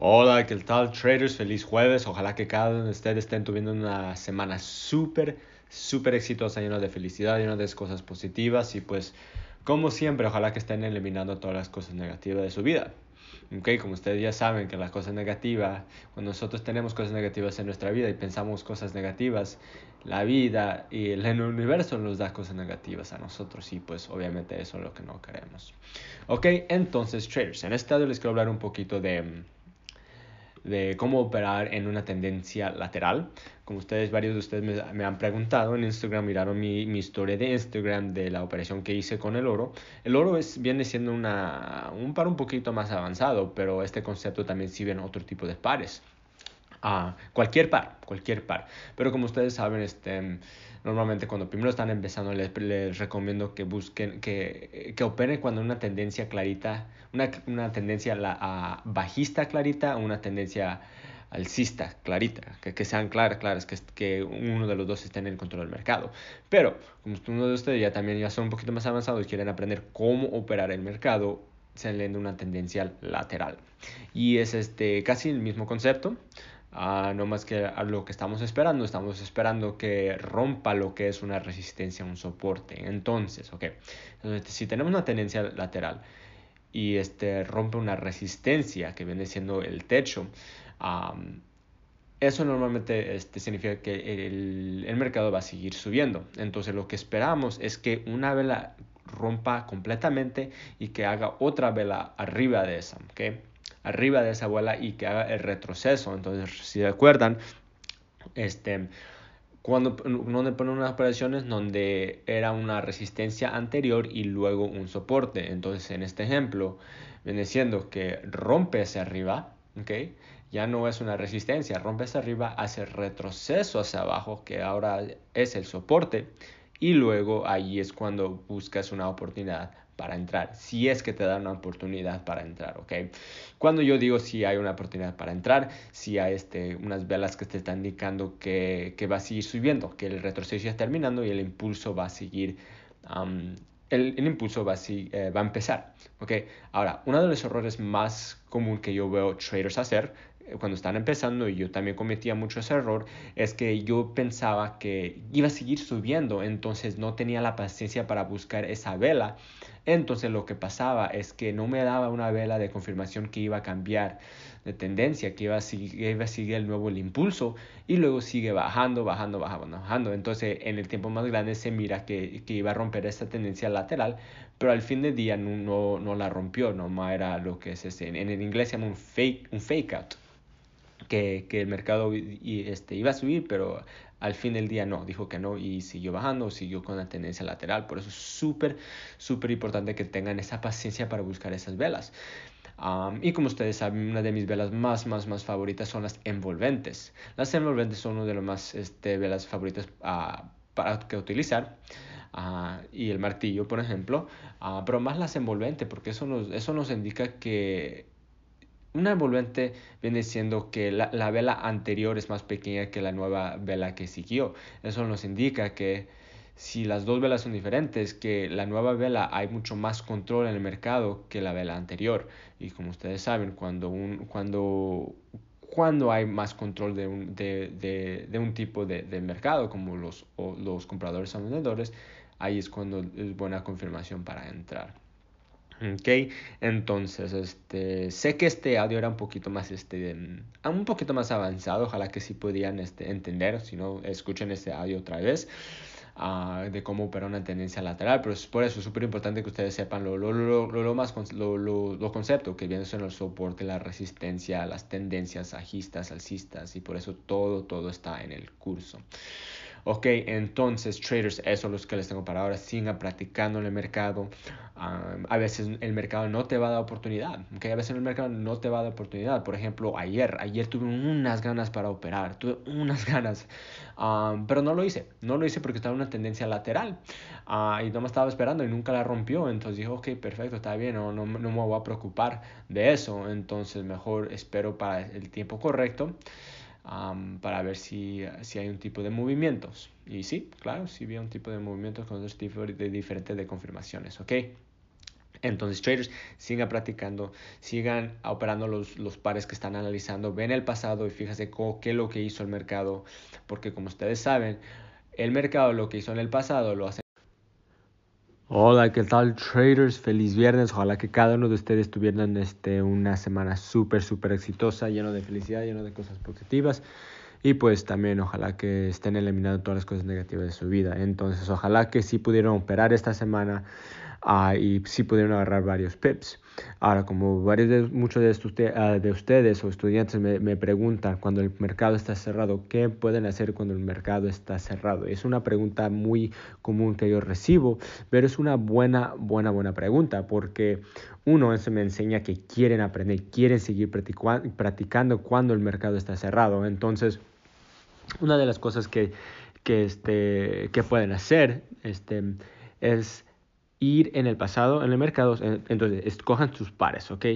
Hola, ¿qué tal traders? Feliz jueves. Ojalá que cada uno de ustedes estén teniendo una semana súper, súper exitosa, llena de felicidad, llena de cosas positivas y pues como siempre, ojalá que estén eliminando todas las cosas negativas de su vida. Okay, como ustedes ya saben que las cosas negativas, cuando nosotros tenemos cosas negativas en nuestra vida y pensamos cosas negativas, la vida y el universo nos da cosas negativas a nosotros y pues obviamente eso es lo que no queremos. Ok, entonces traders, en este audio les quiero hablar un poquito de de cómo operar en una tendencia lateral. Como ustedes, varios de ustedes me, han preguntado en Instagram, miraron mi, mi, historia de Instagram de la operación que hice con el oro. El oro es, viene siendo una, un par un poquito más avanzado, pero este concepto también sirve en otro tipo de pares. Ah, cualquier par, cualquier par. Pero como ustedes saben, este, normalmente cuando primero están empezando les, les recomiendo que busquen, que, que operen cuando una tendencia clarita, una, una tendencia la, bajista clarita o una tendencia alcista clarita, que, que sean claras, claras, que, que uno de los dos esté en el control del mercado. Pero como uno de ustedes ya también ya son un poquito más avanzados y quieren aprender cómo operar el mercado, se leyendo una tendencia lateral. Y es este, casi el mismo concepto. Ah, no más que a lo que estamos esperando, estamos esperando que rompa lo que es una resistencia, un soporte. Entonces, ok, si tenemos una tendencia lateral y este rompe una resistencia que viene siendo el techo, eso normalmente este, significa que el, el, mercado va a seguir subiendo. Entonces lo que esperamos es que una vela rompa completamente y que haga otra vela arriba de esa. ¿okay? Arriba de esa bola y que haga el retroceso. Entonces, si recuerdan, este, cuando donde ponen unas operaciones donde era una resistencia anterior y luego un soporte. Entonces, en este ejemplo, viene siendo que rompe hacia arriba, ¿ok? Ya no es una resistencia, rompe hacia arriba, hace retroceso hacia abajo, que ahora es el soporte, y luego ahí es cuando buscas una oportunidad para entrar, si es que te dan una oportunidad para entrar, ¿ok? Cuando yo digo si hay una oportunidad para entrar, si hay este, unas velas que te están indicando que, que va a seguir subiendo, que el retroceso ya está terminando y el impulso va a seguir, el, impulso va a, eh, va a empezar, ¿ok? Ahora, uno de los errores más común que yo veo traders hacer eh, cuando están empezando y yo también cometía mucho ese error es que yo pensaba que iba a seguir subiendo entonces no tenía la paciencia para buscar esa vela entonces lo que pasaba es que no me daba una vela de confirmación que iba a cambiar de tendencia, que iba a seguir, el nuevo impulso y luego sigue bajando, bajando, bajando, bajando. Entonces en el tiempo más grande se mira que, iba a romper esta tendencia lateral, pero al fin del día no, no, la rompió, no era lo que es ese. En el inglés se llama un fake, un fake out. Que, que, el mercado y, este, iba a subir, pero al fin del día no, dijo que no y siguió bajando, siguió con la tendencia lateral. Por eso es súper, súper importante que tengan esa paciencia para buscar esas velas. y como ustedes saben, una de mis velas más, más, más favoritas son las envolventes. Las envolventes son una de las más este, velas favoritas uh, para que utilizar. Uh, y el martillo, por ejemplo, uh, pero más las envolventes, porque eso nos, eso nos indica que una envolvente viene siendo que la, la, vela anterior es más pequeña que la nueva vela que siguió. Eso nos indica que si las dos velas son diferentes, que la nueva vela hay mucho más control en el mercado que la vela anterior. Y como ustedes saben, cuando, un, cuando, cuando hay más control de un, de, de, de un tipo de, de, mercado, como los, los compradores o vendedores, ahí es cuando es buena confirmación para entrar. Ok, entonces, este, sé que este audio era un poquito más, este, un poquito más avanzado, ojalá que sí podían este, entender, si no, escuchen este audio otra vez. Uh, de cómo operar una tendencia lateral, pero es por eso es súper importante que ustedes sepan lo, lo, lo, lo más lo, lo, conceptos que vienen son el soporte, la resistencia, las tendencias ajistas, alcistas y por eso todo, todo está en el curso. Ok, entonces traders, eso es lo que les tengo para ahora. Sigan practicando en el mercado. a veces el mercado no te va a dar oportunidad. Okay, a veces el mercado no te va a dar oportunidad. Por ejemplo, ayer, ayer tuve unas ganas para operar. Tuve unas ganas. pero no lo hice. No lo hice porque estaba en una tendencia lateral. Uh, y no me estaba esperando y nunca la rompió. Entonces dije, ok, perfecto, está bien. No, no, no me voy a preocupar de eso. Entonces mejor espero para el tiempo correcto para ver si, si, hay un tipo de movimientos. Y sí, claro, sí vi un tipo de movimientos con dos tipos de diferentes de confirmaciones, ¿ok? Entonces, traders, sigan practicando, sigan operando los, los, pares que están analizando, ven el pasado y fíjense qué es lo que hizo el mercado, porque como ustedes saben, el mercado lo que hizo en el pasado lo hace. Hola, ¿qué tal traders? Feliz viernes. Ojalá que cada uno de ustedes tuvieran este, una semana súper, súper exitosa, lleno de felicidad, lleno de cosas positivas. Y pues también ojalá que estén eliminando todas las cosas negativas de su vida. Entonces, ojalá que sí pudieron operar esta semana uh, y sí pudieron agarrar varios pips. Ahora, como varios de, muchos uh, de ustedes o estudiantes me, me, preguntan cuando el mercado está cerrado, ¿qué pueden hacer cuando el mercado está cerrado? Es una pregunta muy común que yo recibo, pero es una buena, buena, buena pregunta porque uno, eso me enseña que quieren aprender, quieren seguir practicando cuando el mercado está cerrado. Entonces, una de las cosas que, que, este, que pueden hacer este, es ir en el pasado, en el mercado, entonces escojan sus pares, ¿ok?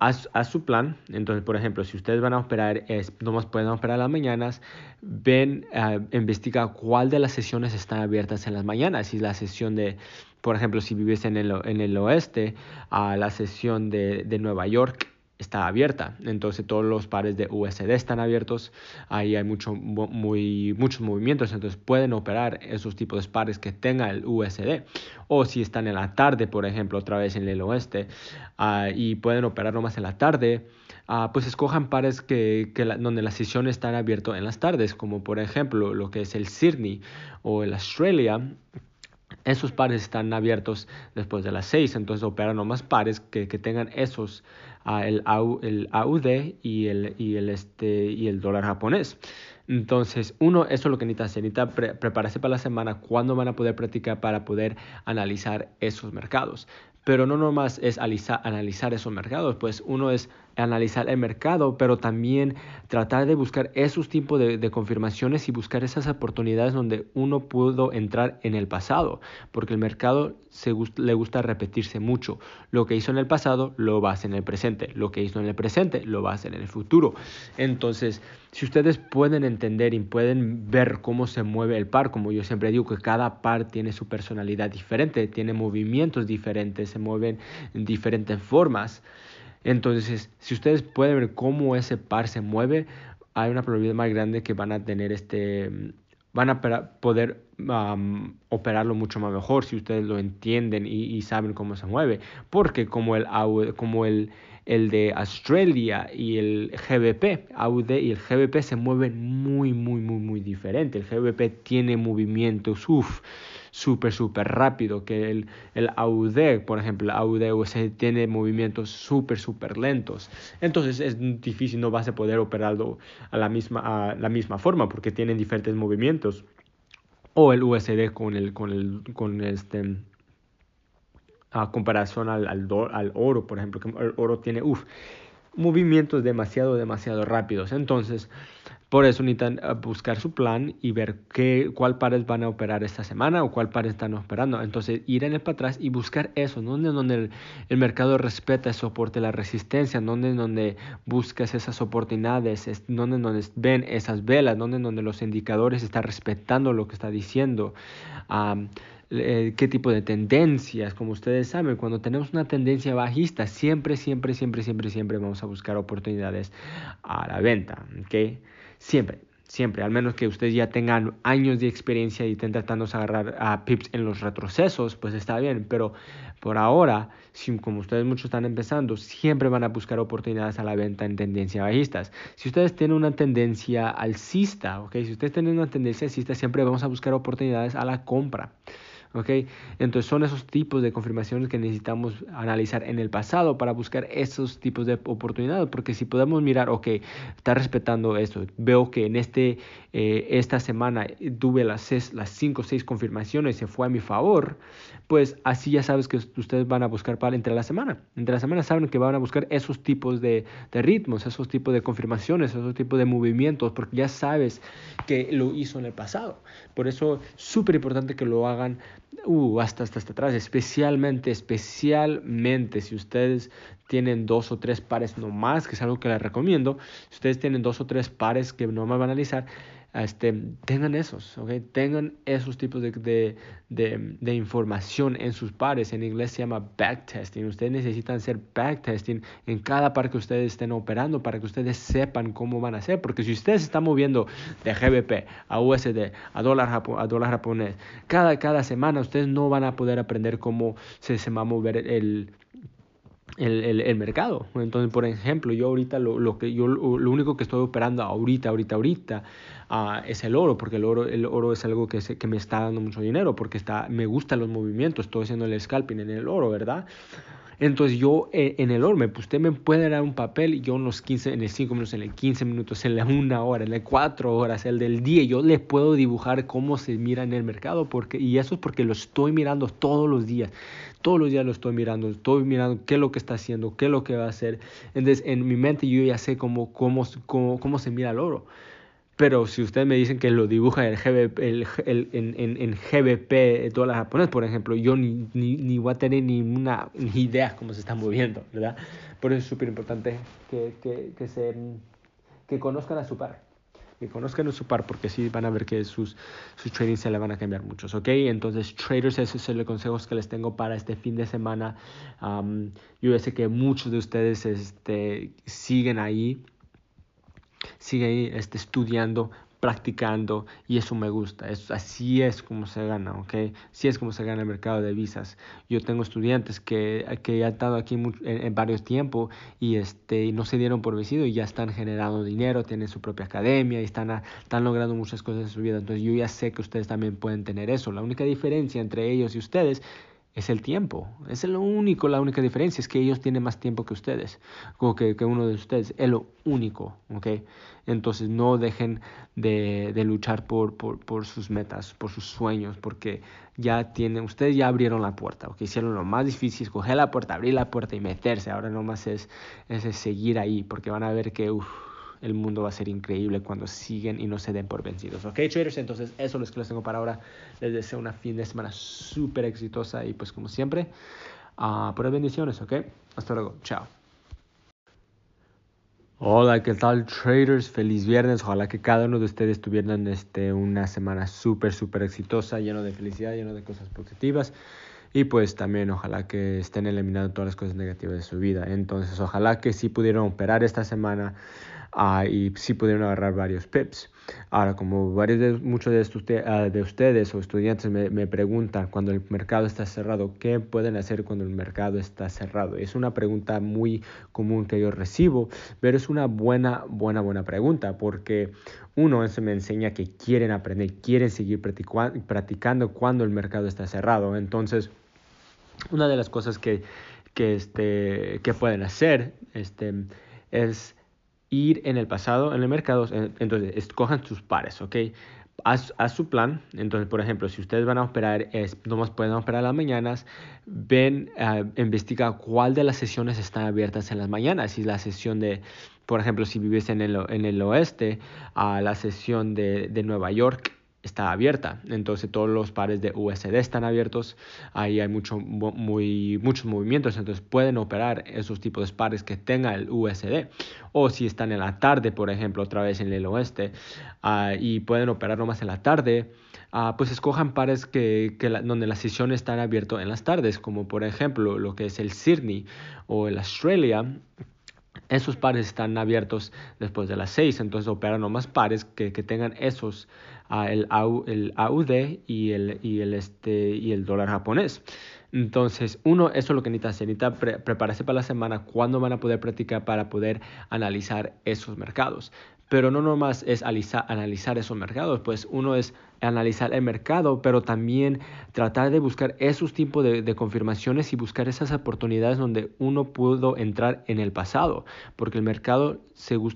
Haz, su plan, entonces por ejemplo, si ustedes van a operar, es, nomás pueden operar las mañanas, ven, uh, investiga cuál de las sesiones están abiertas en las mañanas, si la sesión de, por ejemplo, si vives en el, en el oeste, a la sesión de, de Nueva York, está abierta. Entonces todos los pares de USD están abiertos. Ahí hay mucho, muy, muchos movimientos. Entonces pueden operar esos tipos de pares que tenga el USD. O si están en la tarde, por ejemplo, otra vez en el oeste, uh, y pueden operar nomás en la tarde. Uh, pues escojan pares que, que la, donde las sesiones están abiertas en las tardes, como por ejemplo lo que es el Sydney o el Australia, esos pares están abiertos después de las 6, entonces operan nomás pares que, que tengan esos el, el AUD y el, y, el, este, y el dólar japonés. Entonces, uno, eso es lo que necesita hacer. Necesita prepararse para la semana, cuándo van a poder practicar para poder analizar esos mercados. Pero no nomás es analizar esos mercados, pues uno es analizar el mercado, pero también tratar de buscar esos tipos de, confirmaciones y buscar esas oportunidades donde uno pudo entrar en el pasado, porque el mercado le gusta repetirse mucho. Lo que hizo en el pasado lo va a hacer en el presente, lo que hizo en el presente lo va a hacer en el futuro. Entonces, si ustedes pueden entender y pueden ver cómo se mueve el par, como yo siempre digo que cada par tiene su personalidad diferente, tiene movimientos diferentes, se mueven en diferentes formas. Entonces, si ustedes pueden ver cómo ese par se mueve, hay una probabilidad más grande que van a tener este van a poder operarlo mucho más mejor si ustedes lo entienden y, y, saben cómo se mueve. Porque como el, como el, el de Australia y el GBP, AUD y el GBP se mueven muy, muy, muy, muy diferente. El GBP tiene movimientos, uff, súper, súper rápido, que el, el AUD, por ejemplo, el USD tiene movimientos súper, súper lentos. Entonces es difícil, no vas a poder operarlo a la misma, a la misma forma porque tienen diferentes movimientos. O el USD con el, con el, con este, a comparación al, al, al, oro, por ejemplo, que el oro tiene uf, movimientos demasiado, demasiado rápidos. Entonces, por eso necesitan eh, buscar su plan y ver qué, cuál pares van a operar esta semana o cuál pares están operando. Entonces, ir en el para atrás y buscar eso, donde, donde el, el, mercado respeta el soporte, la resistencia, donde, donde buscas esas oportunidades, es donde, donde ven esas velas, donde, donde los indicadores están respetando lo que está diciendo. Um, eh, qué tipo de tendencias. Como ustedes saben, cuando tenemos una tendencia bajista, siempre, siempre, siempre, siempre, siempre vamos a buscar oportunidades a la venta. ¿okay? Siempre, siempre, al menos que ustedes ya tengan años de experiencia y estén tratando de agarrar a pips en los retrocesos, pues está bien, pero por ahora, si, como ustedes muchos están empezando, siempre van a buscar oportunidades a la venta en tendencia bajistas. Si ustedes tienen una tendencia alcista, ¿okay? si ustedes tienen una tendencia alcista, siempre vamos a buscar oportunidades a la compra. ¿Ok? Entonces son esos tipos de confirmaciones que necesitamos analizar en el pasado para buscar esos tipos de oportunidades, porque si podemos mirar, ok, está respetando esto, veo que en este, eh, esta semana tuve las, seis, las cinco o seis confirmaciones y se fue a mi favor, pues así ya sabes que ustedes van a buscar para entre la semana. Entre la semana saben que van a buscar esos tipos de, ritmos, esos tipos de confirmaciones, esos tipos de movimientos, porque ya sabes que lo hizo en el pasado. Por eso súper importante que lo hagan uh, hasta, hasta, hasta atrás, especialmente, especialmente si ustedes tienen dos o tres pares no más, que es algo que les recomiendo, si ustedes tienen dos o tres pares que no me van a analizar, este, tengan esos, ¿ok? Tengan esos tipos de, de, de, información en sus pares. En inglés se llama backtesting. Ustedes necesitan hacer backtesting en cada par que ustedes estén operando para que ustedes sepan cómo van a hacer. Porque si ustedes están moviendo de GBP a USD, a dólar, a dólar japonés, cada, cada semana ustedes no van a poder aprender cómo se, se va a mover el, el, el, el, mercado. Entonces, por ejemplo, yo ahorita lo, lo que yo lo único que estoy operando ahorita, ahorita, ahorita uh, es el oro, porque el oro, el oro es algo que, se, que me está dando mucho dinero, porque está, me gustan los movimientos, estoy haciendo el scalping en el oro, ¿verdad? Entonces yo eh, en el oro, pues usted me puede dar un papel yo en los 15, en el 5 minutos, en el 15 minutos, en la 1 hora, en las 4 horas, el del día, yo le puedo dibujar cómo se mira en el mercado porque, y eso es porque lo estoy mirando todos los días. Todos los días lo estoy mirando, estoy mirando qué es lo que está haciendo, qué es lo que va a hacer. Entonces en mi mente yo ya sé cómo, cómo, cómo, cómo se mira el oro. Pero si ustedes me dicen que lo dibuja el GBP, el, el, en, en, en, GBP dólar japonés, por ejemplo, yo ni, ni, ni voy a tener ni una ni idea cómo se está moviendo, ¿verdad? Por eso es súper importante que, que, que, se, que conozcan a su par. Que conozcan su par porque así van a ver que sus, sus trading se le van a cambiar muchos, ¿ok? Entonces, traders, esos son los consejos que les tengo para este fin de semana. Um, yo sé que muchos de ustedes este, siguen ahí sigue ahí este, estudiando, practicando y eso me gusta. Es, así es como se gana, ¿ok? Así es como se gana el mercado de visas. Yo tengo estudiantes que, que han estado aquí en, varios tiempos y, este, no se dieron por vencido y ya están generando dinero, tienen su propia academia y están, a, están logrando muchas cosas en su vida. Entonces yo ya sé que ustedes también pueden tener eso. La única diferencia entre ellos y ustedes es el tiempo. Es lo único, la única diferencia es que ellos tienen más tiempo que ustedes, como que, que uno de ustedes. Es lo único, ¿ok? Entonces no dejen de, de luchar por, por, por, sus metas, por sus sueños, porque ya tienen, ustedes ya abrieron la puerta, ¿ok? Hicieron lo más difícil, escoger la puerta, abrir la puerta y meterse. Ahora nomás es, es seguir ahí, porque van a ver que, uff, el mundo va a ser increíble cuando siguen y no se den por vencidos. Ok, traders, entonces eso es lo que les tengo para ahora. Les deseo una fin de semana súper exitosa y pues como siempre, uh, puras bendiciones, ok. Hasta luego, chao. Hola, ¿qué tal traders? Feliz viernes. Ojalá que cada uno de ustedes tuvieran este, una semana súper, súper exitosa, lleno de felicidad, lleno de cosas positivas. Y pues también ojalá que estén eliminando todas las cosas negativas de su vida. Entonces, ojalá que sí pudieron operar esta semana uh, y sí pudieron agarrar varios pips. Ahora, como varios de, muchos de, estos, uh, de ustedes o estudiantes me, me, preguntan cuando el mercado está cerrado, ¿qué pueden hacer cuando el mercado está cerrado? Es una pregunta muy común que yo recibo, pero es una buena, buena, buena pregunta porque uno, eso me enseña que quieren aprender, quieren seguir practicando cuando el mercado está cerrado. Entonces, una de las cosas que, que, este, que pueden hacer este, es ir en el pasado, en el mercado, entonces escojan sus pares, ¿ok? Haz, su plan. Entonces, por ejemplo, si ustedes van a operar, es, nomás pueden operar las mañanas, ven, uh, investiga cuál de las sesiones están abiertas en las mañanas. Si la sesión de, por ejemplo, si vives en el, en el oeste, a uh, la sesión de, de Nueva York está abierta. Entonces todos los pares de USD están abiertos. Ahí hay mucho, muy, muchos movimientos. Entonces pueden operar esos tipos de pares que tenga el USD. O si están en la tarde, por ejemplo, otra vez en el oeste, uh, y pueden operar nomás en la tarde. Uh, pues escojan pares que, que la, donde las sesiones están en las tardes, como por ejemplo lo que es el Sydney o el Australia, esos pares están abiertos después de las 6, entonces operan nomás pares que, que tengan esos, uh, el, el AUD y el, y, el, este, y el dólar japonés. Entonces, uno, eso es lo que necesita hacer, necesita pre prepararse para la semana, cuándo van a poder practicar para poder analizar esos mercados. Pero no nomás es analizar, analizar esos mercados, pues uno es analizar el mercado, pero también tratar de buscar esos tipos de, confirmaciones y buscar esas oportunidades donde uno pudo entrar en el pasado, porque el mercado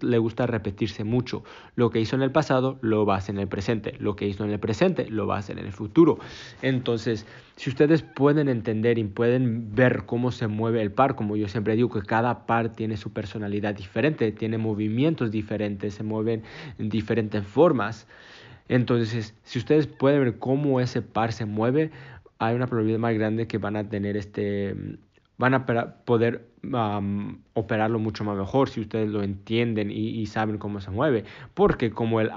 le gusta repetirse mucho. Lo que hizo en el pasado lo va a hacer en el presente, lo que hizo en el presente lo va a hacer en el futuro. Entonces, si ustedes pueden entender y pueden ver cómo se mueve el par, como yo siempre digo, que cada par tiene su personalidad diferente, tiene movimientos diferentes, se mueven en diferentes formas. Entonces, si ustedes pueden ver cómo ese par se mueve, hay una probabilidad más grande que van a tener este van a poder operarlo mucho más mejor si ustedes lo entienden y, saben cómo se mueve. Porque como el,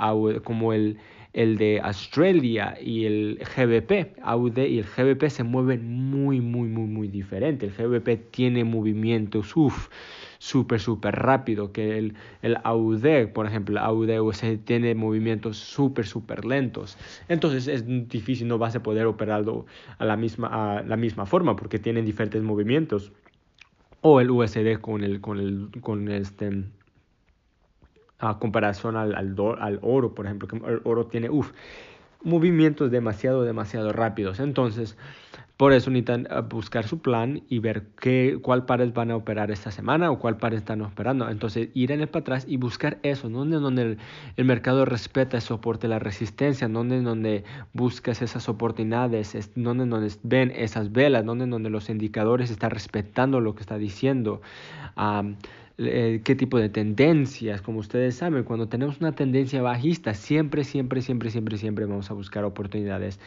como el, el de Australia y el GBP, AUD y el GBP se mueven muy, muy, muy, muy diferente. El GBP tiene movimientos, uff, súper, súper rápido que el, el AUD, por ejemplo, AUD tiene movimientos súper, súper lentos. Entonces es difícil, no vas a poder operarlo a la misma, a la misma forma porque tienen diferentes movimientos o el USD con el con el con este a comparación al, al, al oro por ejemplo que el oro tiene uf, movimientos demasiado demasiado rápidos entonces por eso necesitan eh, buscar su plan y ver qué, cuál pares van a operar esta semana o cuál pares están operando. Entonces ir en el para atrás y buscar eso, donde, donde el, mercado respeta el soporte, la resistencia, donde, donde buscas esas oportunidades, donde, donde ven esas velas, donde, donde los indicadores están respetando lo que está diciendo. Eh, qué tipo de tendencias, como ustedes saben, cuando tenemos una tendencia bajista, siempre, siempre, siempre, siempre, siempre vamos a buscar oportunidades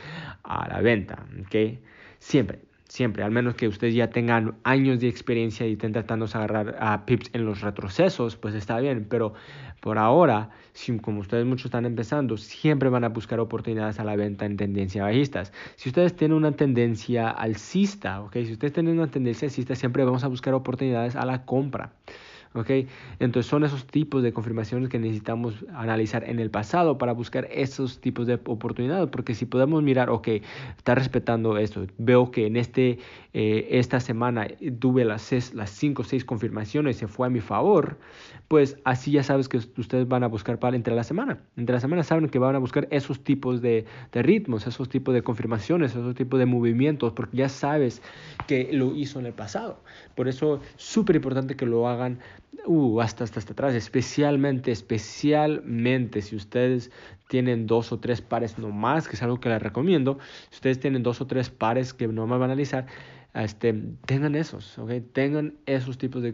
a la venta, ¿ok? Siempre, siempre, al menos que ustedes ya tengan años de experiencia y estén tratando de agarrar a pips en los retrocesos, pues está bien, pero por ahora, si, como ustedes muchos están empezando, siempre van a buscar oportunidades a la venta en tendencia bajistas. Si ustedes tienen una tendencia alcista, ¿ok? Si ustedes tienen una tendencia alcista, siempre vamos a buscar oportunidades a la compra. ¿Okay? Entonces son esos tipos de confirmaciones que necesitamos analizar en el pasado para buscar esos tipos de oportunidades, porque si podemos mirar, ok, está respetando esto, veo que en este, eh, esta semana tuve las, cinco las cinco o seis confirmaciones se fue a mi favor, pues así ya sabes que ustedes van a buscar para entre la semana. Entre la semana saben que van a buscar esos tipos de, de ritmos, esos tipos de confirmaciones, esos tipos de movimientos, porque ya sabes que lo hizo en el pasado. Por eso es súper importante que lo hagan uh, hasta, hasta, hasta atrás, especialmente, especialmente si ustedes tienen dos o tres pares nomás, que es algo que les recomiendo, si ustedes tienen dos o tres pares que no me van a analizar, este, tengan esos, ¿okay? tengan esos tipos de,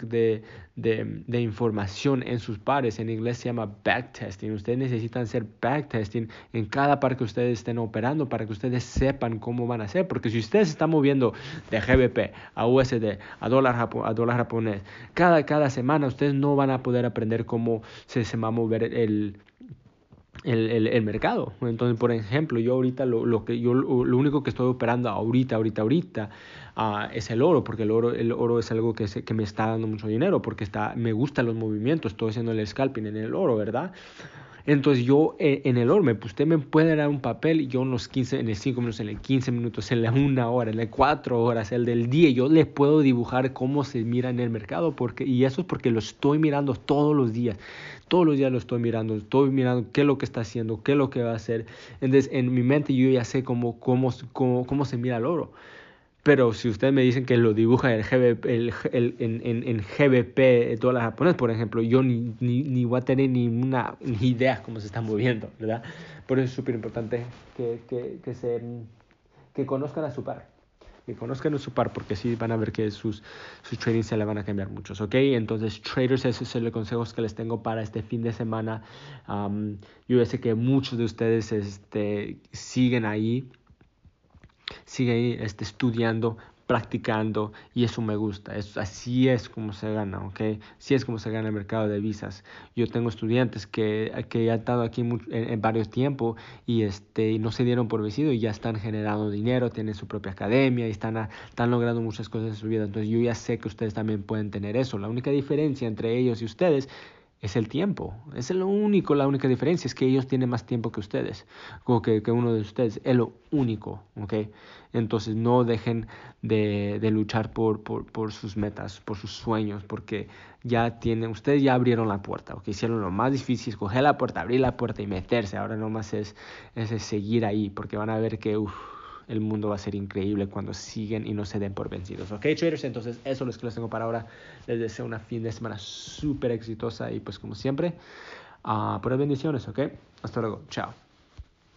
de, de, información en sus pares. En inglés se llama backtesting. Ustedes necesitan hacer backtesting en cada par que ustedes estén operando para que ustedes sepan cómo van a hacer. Porque si ustedes están moviendo de GBP a USD, a dólar, a dólar japonés, cada, cada semana ustedes no van a poder aprender cómo se, se va a mover el, el, el, el, mercado. Entonces, por ejemplo, yo ahorita lo, lo que yo lo, único que estoy operando ahorita, ahorita, ahorita uh, es el oro, porque el oro, el oro es algo que, se, que me está dando mucho dinero, porque está, me gustan los movimientos, estoy haciendo el scalping en el oro, ¿verdad? Entonces yo eh, en el orme, pues usted me puede dar un papel yo en los 15, en el 5 minutos, en el 15 minutos, en la 1 hora, en las 4 horas, el del día, yo le puedo dibujar cómo se mira en el mercado porque, y eso es porque lo estoy mirando todos los días. Todos los días lo estoy mirando, estoy mirando qué es lo que está haciendo, qué es lo que va a hacer. Entonces en mi mente yo ya sé cómo, cómo, cómo, cómo se mira el oro. Pero si ustedes me dicen que lo dibuja el GBP, el, el, en, en, en, GBP dólar japonés, por ejemplo, yo ni, ni, ni voy a tener ni una ni idea cómo se están moviendo, ¿verdad? Por eso es súper importante que, que, que, se, que conozcan a su par. Que conozcan a su par, porque sí van a ver que sus, sus trading se le van a cambiar muchos, ¿ok? Entonces, traders, esos son los consejos que les tengo para este fin de semana. Um, yo sé que muchos de ustedes este, siguen ahí sigue ahí este, estudiando, practicando y eso me gusta. Es, así es como se gana, ¿ok? Así es como se gana el mercado de visas. Yo tengo estudiantes que, que han estado aquí en, varios tiempos y, este, no se dieron por vencido y ya están generando dinero, tienen su propia academia y están, están logrando muchas cosas en su vida. Entonces yo ya sé que ustedes también pueden tener eso. La única diferencia entre ellos y ustedes es el tiempo. Es lo único, la única diferencia es que ellos tienen más tiempo que ustedes, como que, que uno de ustedes. Es lo único, ¿ok? Entonces no dejen de, de luchar por, por, por, sus metas, por sus sueños, porque ya tienen, ustedes ya abrieron la puerta, ¿ok? Hicieron lo más difícil, escoger la puerta, abrir la puerta y meterse. Ahora nomás es, es seguir ahí, porque van a ver que, el mundo va a ser increíble cuando siguen y no se den por vencidos. Ok, traders, entonces eso es lo que les tengo para ahora. Les deseo una fin de semana súper exitosa y pues como siempre, uh, puras bendiciones, ok. Hasta luego, chao.